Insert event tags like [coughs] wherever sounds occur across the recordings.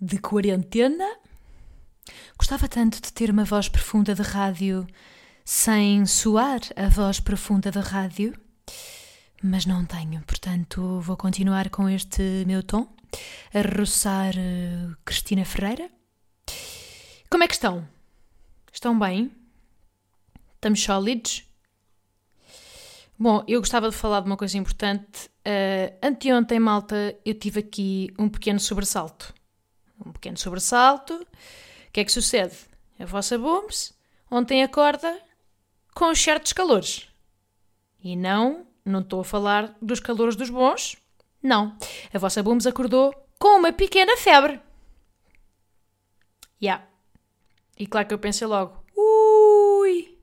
de quarentena. Gostava tanto de ter uma voz profunda de rádio sem soar a voz profunda da rádio, mas não tenho, portanto vou continuar com este meu tom, a roçar uh, Cristina Ferreira. Como é que estão? Estão bem? Estamos sólidos? Bom, eu gostava de falar de uma coisa importante. Uh, anteontem, malta, eu tive aqui um pequeno sobressalto. Um pequeno sobressalto. O que é que sucede? A vossa Booms ontem acorda com certos calores. E não, não estou a falar dos calores dos bons. Não. A vossa Booms acordou com uma pequena febre. Ya. Yeah. E claro que eu pensei logo, ui,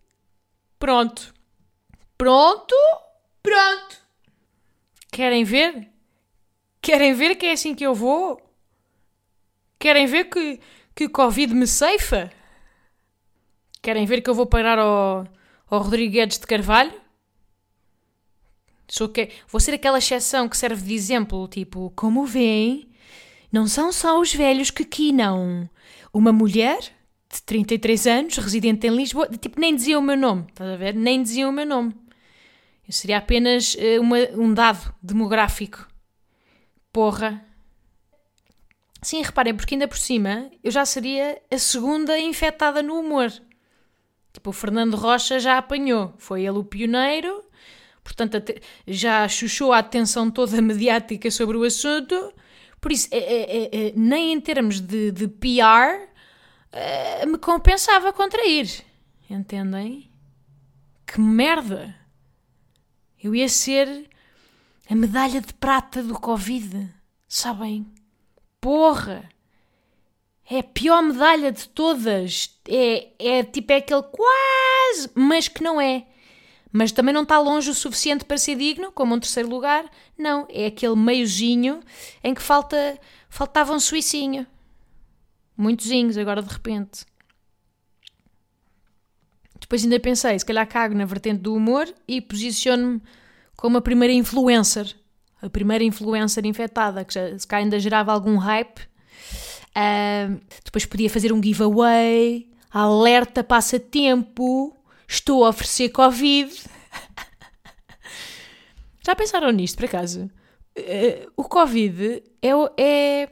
Pronto. Pronto? Pronto. Querem ver? Querem ver que é assim que eu vou? Querem ver que, que Covid me ceifa? Querem ver que eu vou parar ao, ao Rodrigues de Carvalho? Sou que, vou ser aquela exceção que serve de exemplo, tipo, como veem, não são só os velhos que quinam. Uma mulher de 33 anos, residente em Lisboa, tipo, nem dizia o meu nome, estás a ver? Nem dizia o meu nome. Eu seria apenas uh, uma, um dado demográfico. Porra. Sim, reparem, porque ainda por cima eu já seria a segunda infectada no humor. Tipo, o Fernando Rocha já apanhou, foi ele o pioneiro, portanto já chuchou a atenção toda [laughs] mediática sobre o assunto. Por isso, é, é, é, nem em termos de, de PR, uh, me compensava contrair. Entendem? Que merda! Eu ia ser a medalha de prata do Covid. Sabem? Porra! É a pior medalha de todas. É, é tipo é aquele quase, mas que não é. Mas também não está longe o suficiente para ser digno, como um terceiro lugar. Não, é aquele meiozinho em que falta faltava um suicinho. Muitozinhos agora de repente. Depois ainda pensei, se calhar cago na vertente do humor e posiciono-me como a primeira influencer. A primeira influencer infectada, que já, se ainda gerava algum hype. Uh, depois podia fazer um giveaway, alerta passatempo, estou a oferecer Covid. [laughs] já pensaram nisto, por acaso? Uh, o Covid é, é,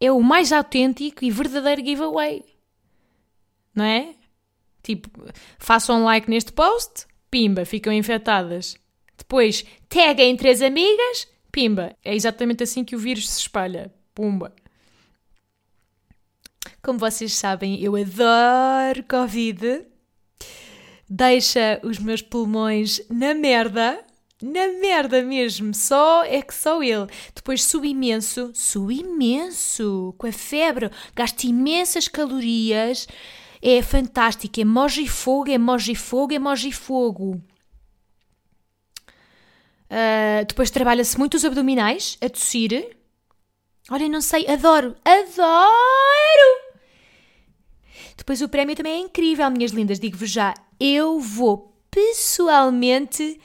é o mais autêntico e verdadeiro giveaway. Não é? Tipo, façam um like neste post, pimba, ficam infectadas. Depois, taguem três amigas, pimba. É exatamente assim que o vírus se espalha. Pumba. Como vocês sabem, eu adoro Covid. Deixa os meus pulmões na merda na merda mesmo, só é que sou ele. Depois suo imenso, suo imenso, com a febre, gasto imensas calorias, é fantástico, emoji fogo, emoji fogo, emoji fogo. Uh, depois trabalha-se muito os abdominais, a tossir. Olha, não sei, adoro, adoro! Depois o prémio também é incrível, minhas lindas, digo-vos já, eu vou pessoalmente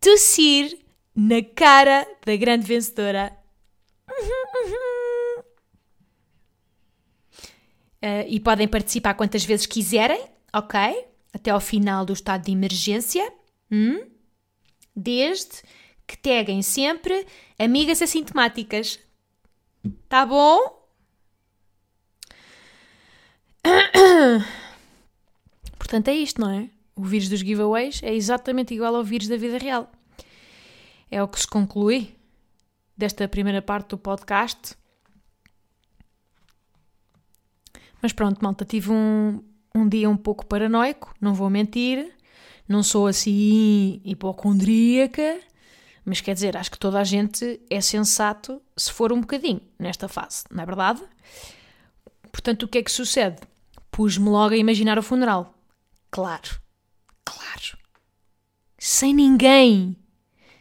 tossir na cara da grande vencedora. Uh, e podem participar quantas vezes quiserem, ok? Até ao final do estado de emergência. Hum? Desde que taguem sempre amigas assintomáticas. Tá bom? [coughs] Portanto, é isto, não é? o vírus dos giveaways é exatamente igual ao vírus da vida real. É o que se conclui desta primeira parte do podcast. Mas pronto, malta, tive um, um dia um pouco paranoico, não vou mentir. Não sou assim hipocondríaca, Mas quer dizer, acho que toda a gente é sensato se for um bocadinho nesta fase, não é verdade? Portanto, o que é que sucede? Pus-me logo a imaginar o funeral. Claro, claro. Sem ninguém.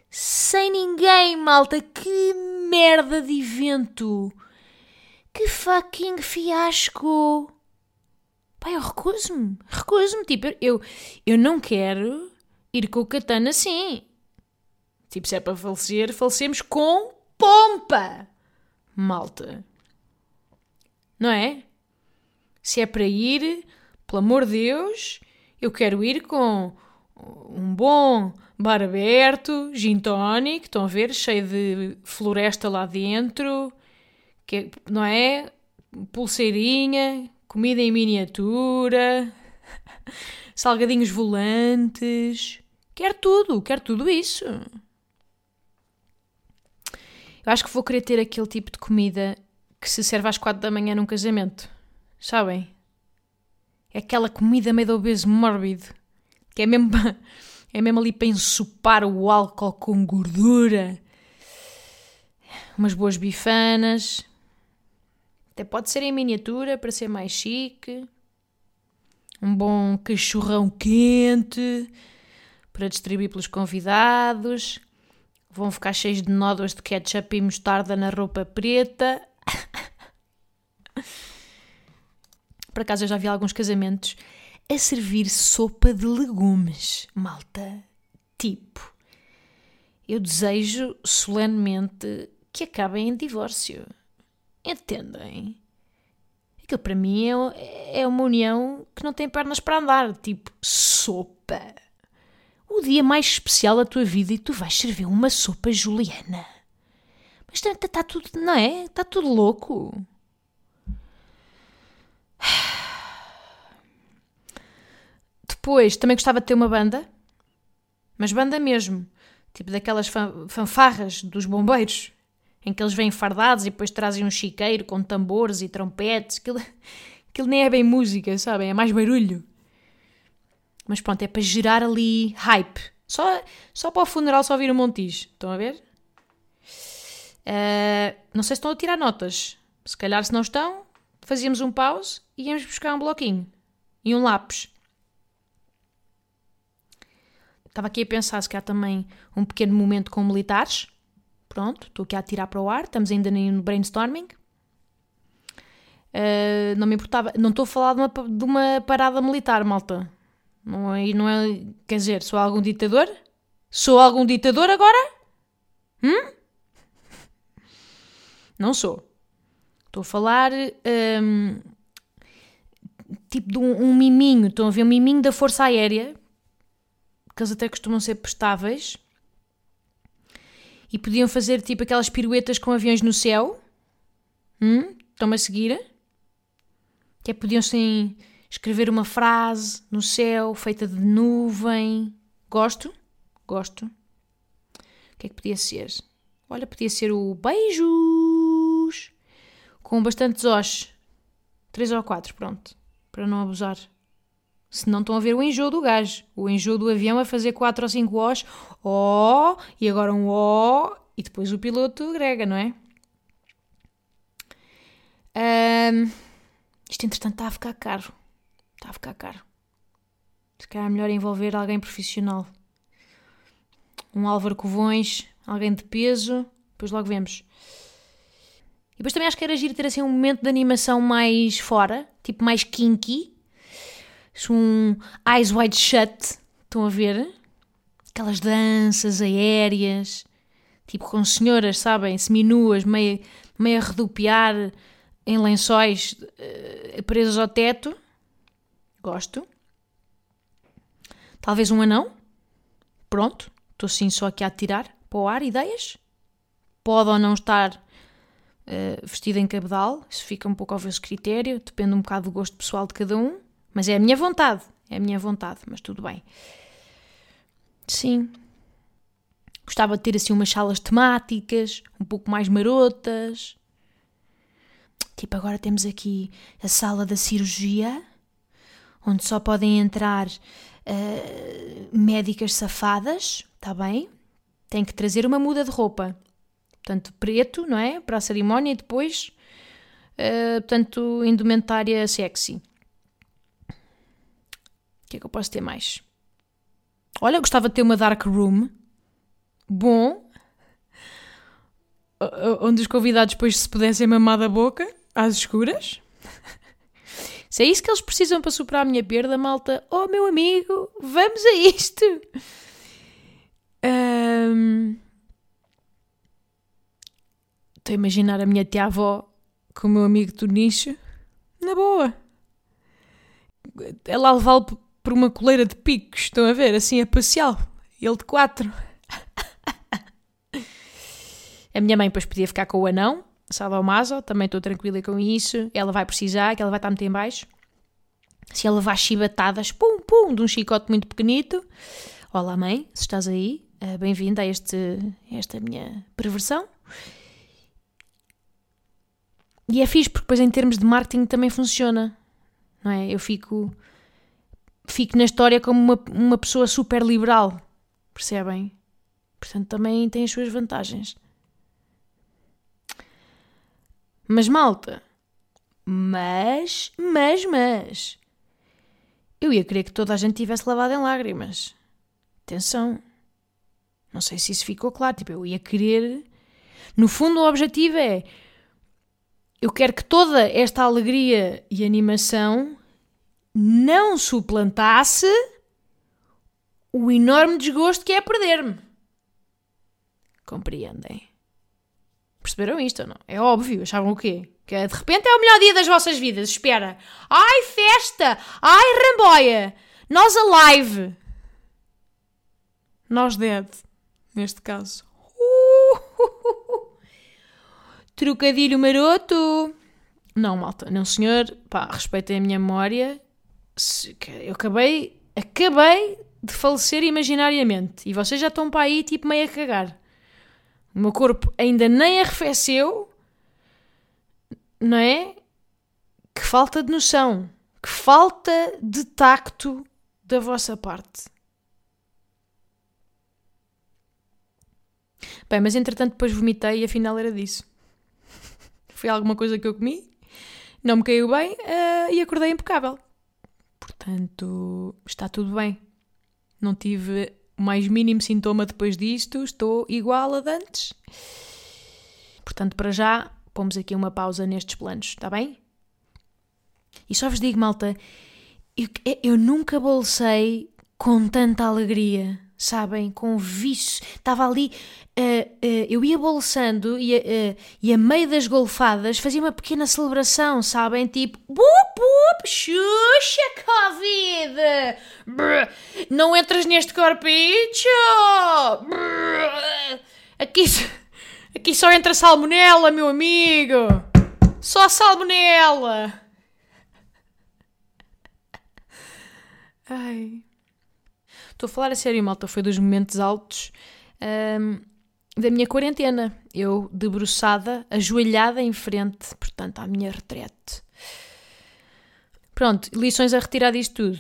Sem ninguém, malta. Que merda de evento. Que fucking fiasco. Pai, eu recuso-me. Recuso-me. Tipo, eu, eu não quero ir com o Catano assim. Tipo, se é para falecer, falecemos com pompa. Malta. Não é? Se é para ir, pelo amor de Deus, eu quero ir com um bom bar aberto, gin tonic, estão a ver, cheio de floresta lá dentro, que, não é? Pulseirinha, comida em miniatura, [laughs] salgadinhos volantes. Quero tudo, quero tudo isso. Eu acho que vou querer ter aquele tipo de comida que se serve às quatro da manhã num casamento. Sabem? É aquela comida meio obeso mórbido. Que é mesmo, [laughs] é mesmo ali para ensopar o álcool com gordura. Umas boas bifanas. Até pode ser em miniatura para ser mais chique. Um bom cachorrão quente para distribuir pelos convidados. Vão ficar cheios de nódoas de ketchup e mostarda na roupa preta. [laughs] Por acaso eu já vi alguns casamentos a servir sopa de legumes, malta. Tipo, eu desejo solenemente que acabem em divórcio. Entendem? Aquilo para mim é, é uma união que não tem pernas para andar. Tipo, sopa. O dia mais especial da tua vida e tu vais servir uma sopa juliana. Mas está tá tudo, não é? Está tudo louco. Depois, também gostava de ter uma banda, mas banda mesmo, tipo daquelas fanfarras dos bombeiros, em que eles vêm fardados e depois trazem um chiqueiro com tambores e trompetes. Aquilo, [laughs] aquilo nem é bem música, sabem? É mais barulho. Mas pronto, é para gerar ali hype. Só, só para o funeral só ouvir o Montijo. Estão a ver? Uh, não sei se estão a tirar notas. Se calhar, se não estão, fazíamos um pause e íamos buscar um bloquinho e um lápis. Estava aqui a pensar se calhar também um pequeno momento com militares. Pronto, estou aqui a tirar para o ar, estamos ainda no brainstorming. Uh, não me importava, não estou a falar de uma, de uma parada militar, malta. Não é, não é, quer dizer, sou algum ditador? Sou algum ditador agora? Hum? Não sou. Estou a falar um, tipo de um, um, miminho. Estão a ver um miminho da Força Aérea, que eles até costumam ser prestáveis. E podiam fazer tipo aquelas piruetas com aviões no céu. Hum? Estão-me a seguir? Que é, podiam assim escrever uma frase no céu feita de nuvem. Gosto? Gosto. O que é que podia ser? Olha, podia ser o beijos com bastantes os. Três ou quatro, pronto. Para não abusar. Se não estão a ver o enjoo do gajo. O enjoo do avião é fazer quatro ou cinco os. Ó, e agora um ó, e depois o piloto grega, não é? Um, isto entretanto está a ficar caro. Está a ficar caro. Se calhar é melhor envolver alguém profissional. Um Álvaro Covões, alguém de peso, depois logo vemos. E depois também acho que era giro ter assim um momento de animação mais fora, tipo mais kinky. Um Eyes Wide Shut, estão a ver? Aquelas danças aéreas, tipo com senhoras, sabem, seminuas, meio, meio a redupiar em lençóis uh, presas ao teto. Gosto. Talvez um anão. Pronto. Estou sim só aqui a tirar para o ar ideias. Pode ou não estar uh, vestido em cabedal. Isso fica um pouco ao vosso critério. Depende um bocado do gosto pessoal de cada um. Mas é a minha vontade. É a minha vontade. Mas tudo bem. Sim. Gostava de ter assim umas salas temáticas. Um pouco mais marotas. Tipo, agora temos aqui a sala da cirurgia onde só podem entrar uh, médicas safadas, está bem? tem que trazer uma muda de roupa. Portanto, preto, não é? Para a cerimónia e depois, uh, portanto, indumentária sexy. O que é que eu posso ter mais? Olha, eu gostava de ter uma dark room. Bom. Onde os convidados depois se pudessem mamar da boca, às escuras. [laughs] Se é isso que eles precisam para superar a minha perda, malta, oh meu amigo, vamos a isto! Um... Estou a imaginar a minha tia-avó com o meu amigo do nicho, na boa. Ela levá-lo por uma coleira de picos, estão a ver? Assim a passeá Ele de quatro. [laughs] a minha mãe depois podia ficar com o anão, Maso, também estou tranquila com isso. Ela vai precisar, que ela vai estar muito em baixo. Se ela levar chibatadas, pum, pum, de um chicote muito pequenito. Olá, mãe, se estás aí, uh, bem-vinda a, este, esta minha perversão. E é fixe, porque depois em termos de marketing também funciona, não é? Eu fico, fico na história como uma, uma pessoa super liberal, percebem? Portanto, também tem as suas vantagens. Mas malta, mas, mas, mas, eu ia querer que toda a gente tivesse lavado em lágrimas. Atenção. Não sei se isso ficou claro. Tipo, eu ia querer. No fundo, o objetivo é. Eu quero que toda esta alegria e animação não suplantasse o enorme desgosto que é perder-me. Compreendem? Perceberam isto não? É óbvio, achavam o quê? Que de repente é o melhor dia das vossas vidas, espera. Ai, festa! Ai, ramboia! Nós alive! Nós dead, neste caso. Uh, Trocadilho maroto! Não, malta, não senhor. Pá, respeitem a minha memória. Eu acabei, acabei de falecer imaginariamente. E vocês já estão para aí, tipo, meio a cagar. O meu corpo ainda nem arrefeceu, não é? Que falta de noção, que falta de tacto da vossa parte. Bem, mas entretanto depois vomitei e afinal era disso. [laughs] Foi alguma coisa que eu comi, não me caiu bem uh, e acordei impecável. Portanto, está tudo bem. Não tive o mais mínimo sintoma depois disto, estou igual a dantes. Portanto, para já, pomos aqui uma pausa nestes planos, está bem? E só vos digo, malta, eu, eu nunca bolsei com tanta alegria sabem, com vício. Estava ali, uh, uh, eu ia bolsando e, uh, e a meio das golfadas fazia uma pequena celebração, sabem? Tipo, bup, bup, xuxa, Covid! Brr, não entras neste corpicho! Aqui, aqui só entra salmonela, meu amigo! Só salmonela! Ai. Estou a falar a sério, malta, foi dos momentos altos um, da minha quarentena. Eu debruçada, ajoelhada em frente, portanto, à minha retrete. Pronto, lições a retirar disto tudo.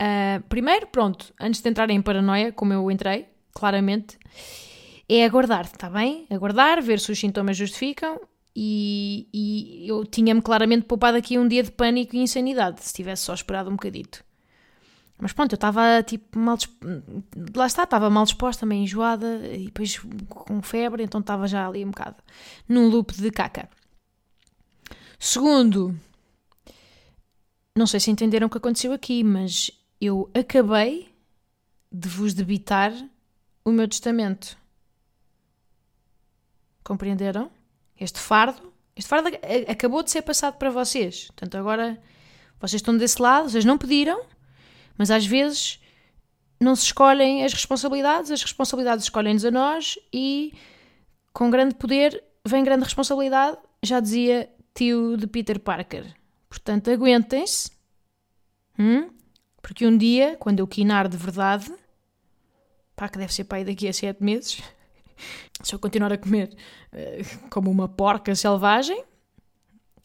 Uh, primeiro, pronto, antes de entrar em paranoia, como eu entrei, claramente, é aguardar, está bem? Aguardar, ver se os sintomas justificam e, e eu tinha-me claramente poupado aqui um dia de pânico e insanidade, se tivesse só esperado um bocadito. Mas pronto, eu estava tipo mal. Lá está, estava mal disposta, meio enjoada e depois com febre, então estava já ali um bocado num loop de caca. Segundo, não sei se entenderam o que aconteceu aqui, mas eu acabei de vos debitar o meu testamento. Compreenderam? Este fardo, este fardo acabou de ser passado para vocês. Portanto, agora vocês estão desse lado, vocês não pediram, mas às vezes não se escolhem as responsabilidades, as responsabilidades escolhem-nos a nós e com grande poder vem grande responsabilidade, já dizia tio de Peter Parker. Portanto, aguentem-se, hum? porque um dia, quando eu quinar de verdade, pá, que deve ser pai daqui a sete meses, [laughs] se eu continuar a comer uh, como uma porca selvagem,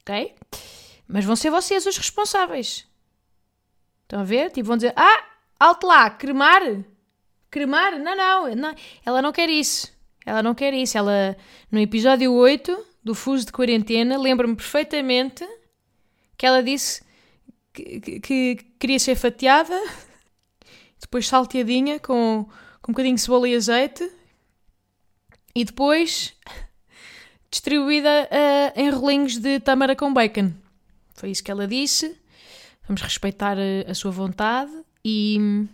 ok? Mas vão ser vocês os responsáveis. Estão a ver? Tipo, vão dizer: Ah, alto lá, cremar? Cremar? Não, não, não, ela não quer isso. Ela não quer isso. Ela, no episódio 8 do Fuso de Quarentena, lembro-me perfeitamente que ela disse que, que, que, queria ser fatiada, [laughs] depois salteadinha com, com um bocadinho de cebola e azeite, e depois [laughs] distribuída uh, em rolinhos de tâmara com bacon. Foi isso que ela disse. Vamos respeitar a, a sua vontade e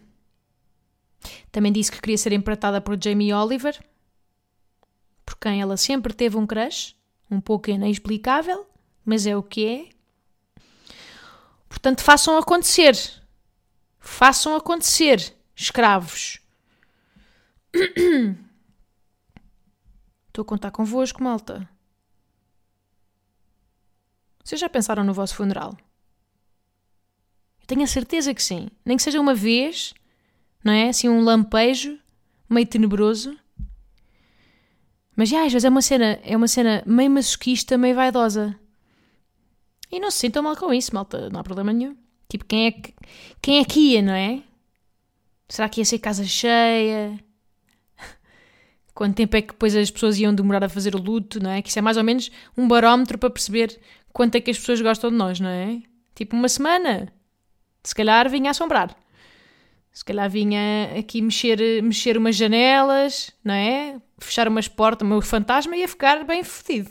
também disse que queria ser empratada por Jamie Oliver, por quem ela sempre teve um crush, um pouco inexplicável, mas é o que é. Portanto, façam acontecer. Façam acontecer, escravos. Estou a contar convosco, malta. Vocês já pensaram no vosso funeral? Eu tenho a certeza que sim. Nem que seja uma vez, não é? Assim, um lampejo meio tenebroso. Mas já, às vezes é uma cena, é uma cena meio masoquista, meio vaidosa. E não se sintam mal com isso, malta, não há problema nenhum. Tipo, quem é que, quem é que ia, não é? Será que ia ser casa cheia? Quanto tempo é que depois as pessoas iam demorar a fazer o luto, não é? Que isso é mais ou menos um barómetro para perceber quanto é que as pessoas gostam de nós, não é? Tipo, uma semana. Se calhar vinha assombrar. Se calhar vinha aqui mexer, mexer umas janelas, não é? Fechar umas portas, o meu fantasma ia ficar bem fodido.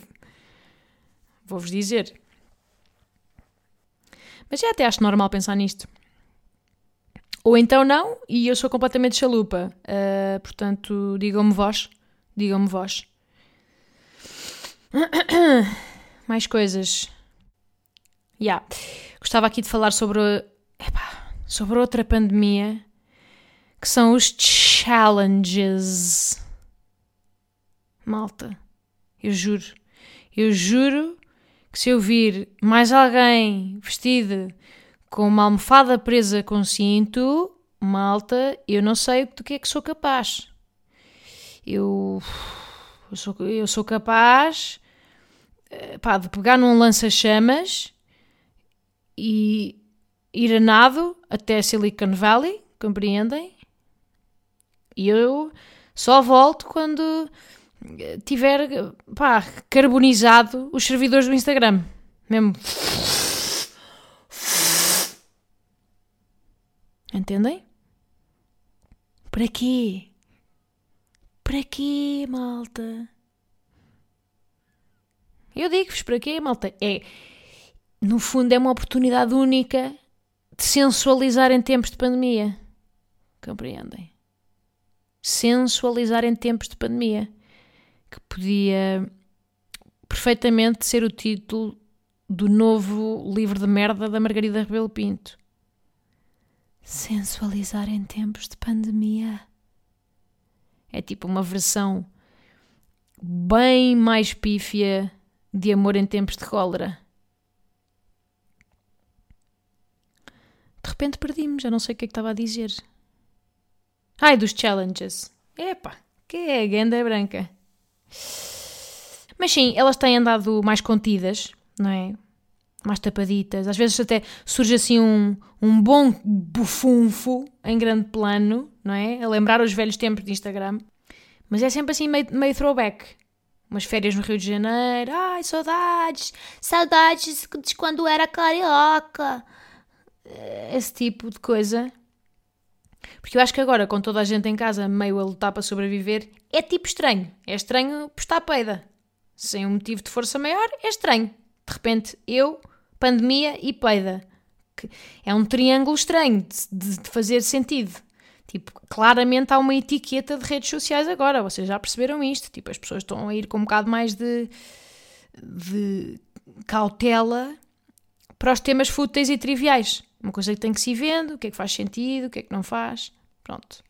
Vou-vos dizer. Mas já até acho normal pensar nisto. Ou então não, e eu sou completamente chalupa. Uh, portanto, digam-me vós. Digam-me vós. [coughs] Mais coisas. Yeah. Gostava aqui de falar sobre, epá, sobre outra pandemia que são os challenges. Malta, eu juro, eu juro que se eu vir mais alguém vestido com uma almofada presa com cinto, malta, eu não sei do que é que sou capaz. Eu, eu, sou, eu sou capaz eh, pá, de pegar num lança-chamas e ir a nado até Silicon Valley, compreendem? E eu só volto quando tiver pá, carbonizado os servidores do Instagram. Mesmo. Entendem? Para quê? Para quê, malta? Eu digo-vos para quê, malta? É, no fundo, é uma oportunidade única sensualizar em tempos de pandemia. Compreendem? Sensualizar em tempos de pandemia. Que podia perfeitamente ser o título do novo livro de merda da Margarida Rebelo Pinto. Sensualizar em tempos de pandemia. É tipo uma versão bem mais pífia de amor em tempos de cólera. De repente perdi-me, já não sei o que é que estava a dizer. Ai, dos challenges. Epa, que é a ganda branca. Mas sim, elas têm andado mais contidas, não é? Mais tapaditas. Às vezes até surge assim um, um bom bufunfo em grande plano, não é? A lembrar os velhos tempos de Instagram. Mas é sempre assim meio, meio throwback. Umas férias no Rio de Janeiro. Ai, saudades! Saudades de quando era carioca. Esse tipo de coisa. Porque eu acho que agora, com toda a gente em casa meio a lutar para sobreviver, é tipo estranho. É estranho postar peida. Sem um motivo de força maior, é estranho. De repente, eu, pandemia e peida. É um triângulo estranho de, de fazer sentido. Tipo, claramente há uma etiqueta de redes sociais agora, vocês já perceberam isto. Tipo, as pessoas estão a ir com um bocado mais de, de cautela para os temas fúteis e triviais. Uma coisa que tem que se ir vendo, o que é que faz sentido, o que é que não faz. Pronto.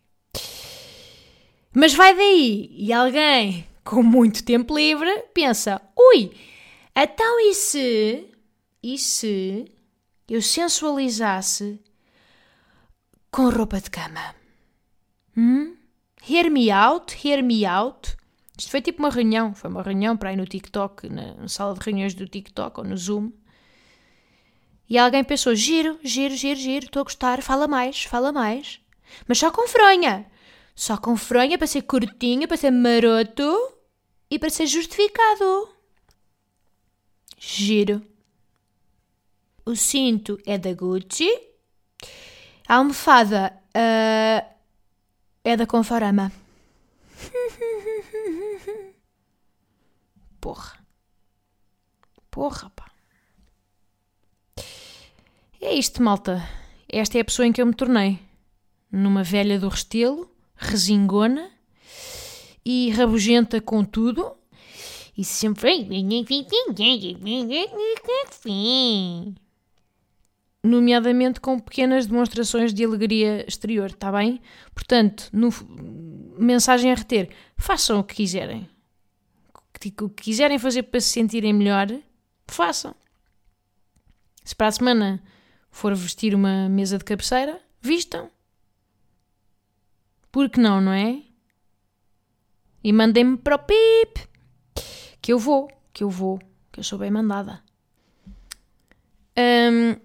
Mas vai daí e alguém com muito tempo livre pensa: ui, então e se, e se eu sensualizasse com roupa de cama? Hum? Hear me out, hear me out. Isto foi tipo uma reunião, foi uma reunião para ir no TikTok, na sala de reuniões do TikTok ou no Zoom. E alguém pensou: giro, giro, giro, giro, estou a gostar, fala mais, fala mais. Mas só com fronha. Só com fronha para ser curtinho, para ser maroto e para ser justificado. Giro. O cinto é da Gucci. A almofada uh, é da Conforama. [laughs] Porra. Porra, pá. É isto, malta. Esta é a pessoa em que eu me tornei. Numa velha do restelo, resingona e rabugenta com tudo. E sempre. Nomeadamente com pequenas demonstrações de alegria exterior, está bem? Portanto, no, mensagem a reter: façam o que quiserem. O que quiserem fazer para se sentirem melhor, façam. Se para a semana for vestir uma mesa de cabeceira, vistam. Por que não, não é? E mandem-me para o pip. Que eu vou, que eu vou, que eu sou bem mandada. Hum,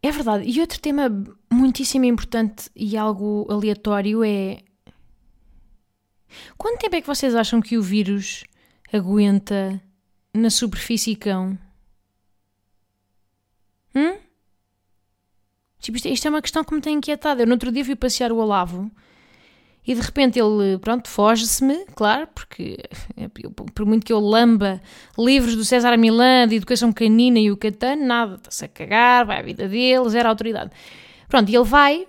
é verdade. E outro tema muitíssimo importante e algo aleatório é. Quanto tempo é que vocês acham que o vírus aguenta na superfície cão? Hum? Tipo, isto, isto, é uma questão que me tem inquietado. Eu no outro dia fui passear o Olavo e de repente ele, pronto, foge-se-me, claro, porque [laughs] eu, por muito que eu lamba livros do César Milã, de educação canina e o Catano, nada, está-se a cagar, vai à vida dele, zero autoridade. Pronto, e ele vai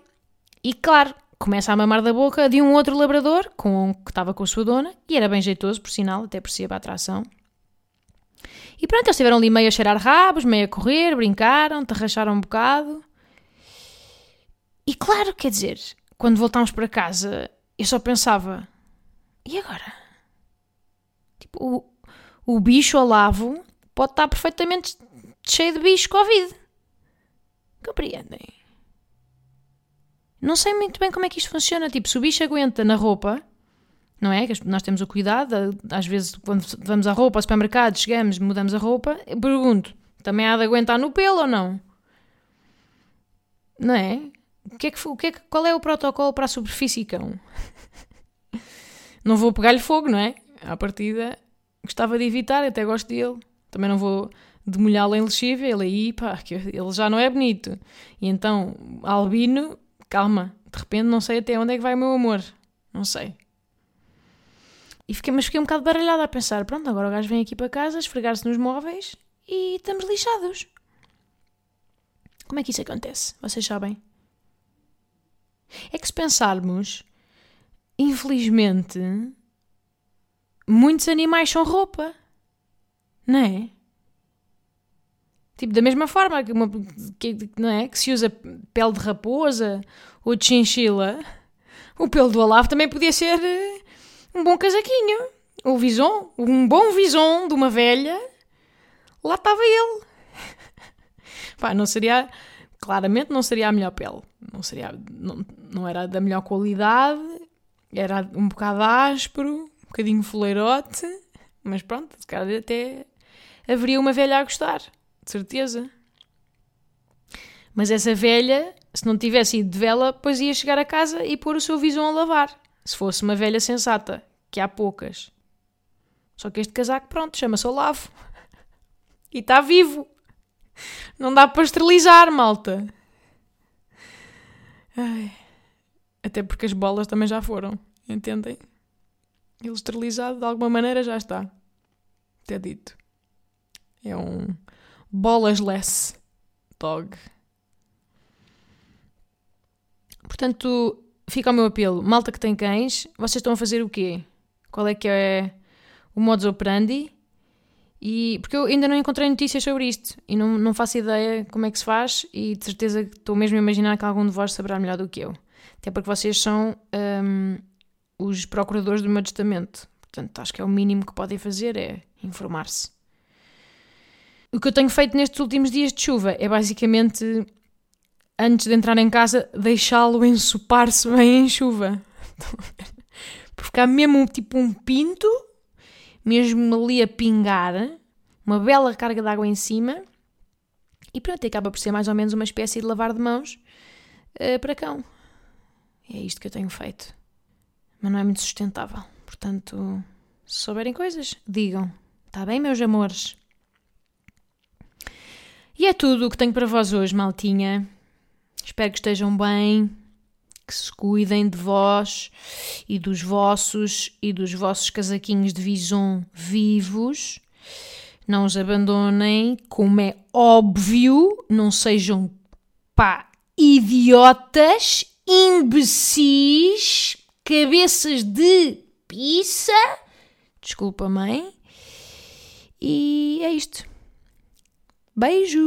e, claro, começa a mamar da boca de um outro labrador com, que estava com a sua dona e era bem jeitoso, por sinal, até perceba a atração. E pronto, eles estiveram ali meio a cheirar rabos, meio a correr, brincaram, tarracharam um bocado. E claro, quer dizer, quando voltámos para casa, eu só pensava: e agora? Tipo, o, o bicho alavo pode estar perfeitamente cheio de bicho Covid. Compreendem? Não sei muito bem como é que isto funciona. Tipo, se o bicho aguenta na roupa, não é? Nós temos o cuidado, às vezes quando vamos à roupa ao supermercado, chegamos, mudamos a roupa, pergunto: também há de aguentar no pelo ou não? Não é? Que é que, o que é que, qual é o protocolo para a superfície cão? não vou pegar-lhe fogo, não é? À partida, gostava de evitar, até gosto dele. Também não vou demolhá-lo em lexívia, ele aí, pá, ele já não é bonito. E então, albino, calma, de repente não sei até onde é que vai o meu amor. Não sei. E fiquei, mas fiquei um bocado baralhada a pensar: pronto, agora o gajo vem aqui para casa, esfregar-se nos móveis e estamos lixados. Como é que isso acontece? Vocês sabem? É que se pensarmos, infelizmente, muitos animais são roupa. Não é? Tipo, da mesma forma que, uma, que, não é? que se usa pele de raposa ou de chinchila, [laughs] o pelo do alavo também podia ser eh, um bom casaquinho. O vison, um bom vison de uma velha, lá estava ele. [laughs] Pá, não seria, claramente não seria a melhor pele não seria, não, não era da melhor qualidade, era um bocado áspero, um bocadinho foleirote, mas pronto, se calhar até haveria uma velha a gostar, de certeza. Mas essa velha, se não tivesse ido de vela, pois ia chegar a casa e pôr o seu visão a lavar. Se fosse uma velha sensata, que há poucas. Só que este casaco, pronto, chama-se Olavo. [laughs] E está vivo. Não dá para esterilizar, malta. Ai. Até porque as bolas também já foram, entendem? Ele esterilizado de alguma maneira já está. Até dito. É um bolas-less dog. Portanto, fica o meu apelo. Malta que tem cães, vocês estão a fazer o quê? Qual é que é o modus operandi? E, porque eu ainda não encontrei notícias sobre isto e não, não faço ideia como é que se faz e de certeza estou mesmo a imaginar que algum de vós saberá melhor do que eu. Até porque vocês são um, os procuradores do meu testamento. Portanto, acho que é o mínimo que podem fazer é informar-se. O que eu tenho feito nestes últimos dias de chuva é basicamente, antes de entrar em casa, deixá-lo ensopar-se bem em chuva. [laughs] Por ficar mesmo tipo um pinto mesmo ali a pingar, uma bela carga de água em cima, e pronto, acaba por ser mais ou menos uma espécie de lavar de mãos uh, para cão. É isto que eu tenho feito. mas não é muito sustentável. Portanto, se souberem coisas, digam. Está bem, meus amores? E é tudo o que tenho para vós hoje, maltinha. Espero que estejam bem, que se cuidem de vós e dos vossos e dos vossos casaquinhos de vison vivos. Não os abandonem, como é óbvio, não sejam pá, idiotas, imbecis, cabeças de pizza. Desculpa, mãe. E é isto. Beijo!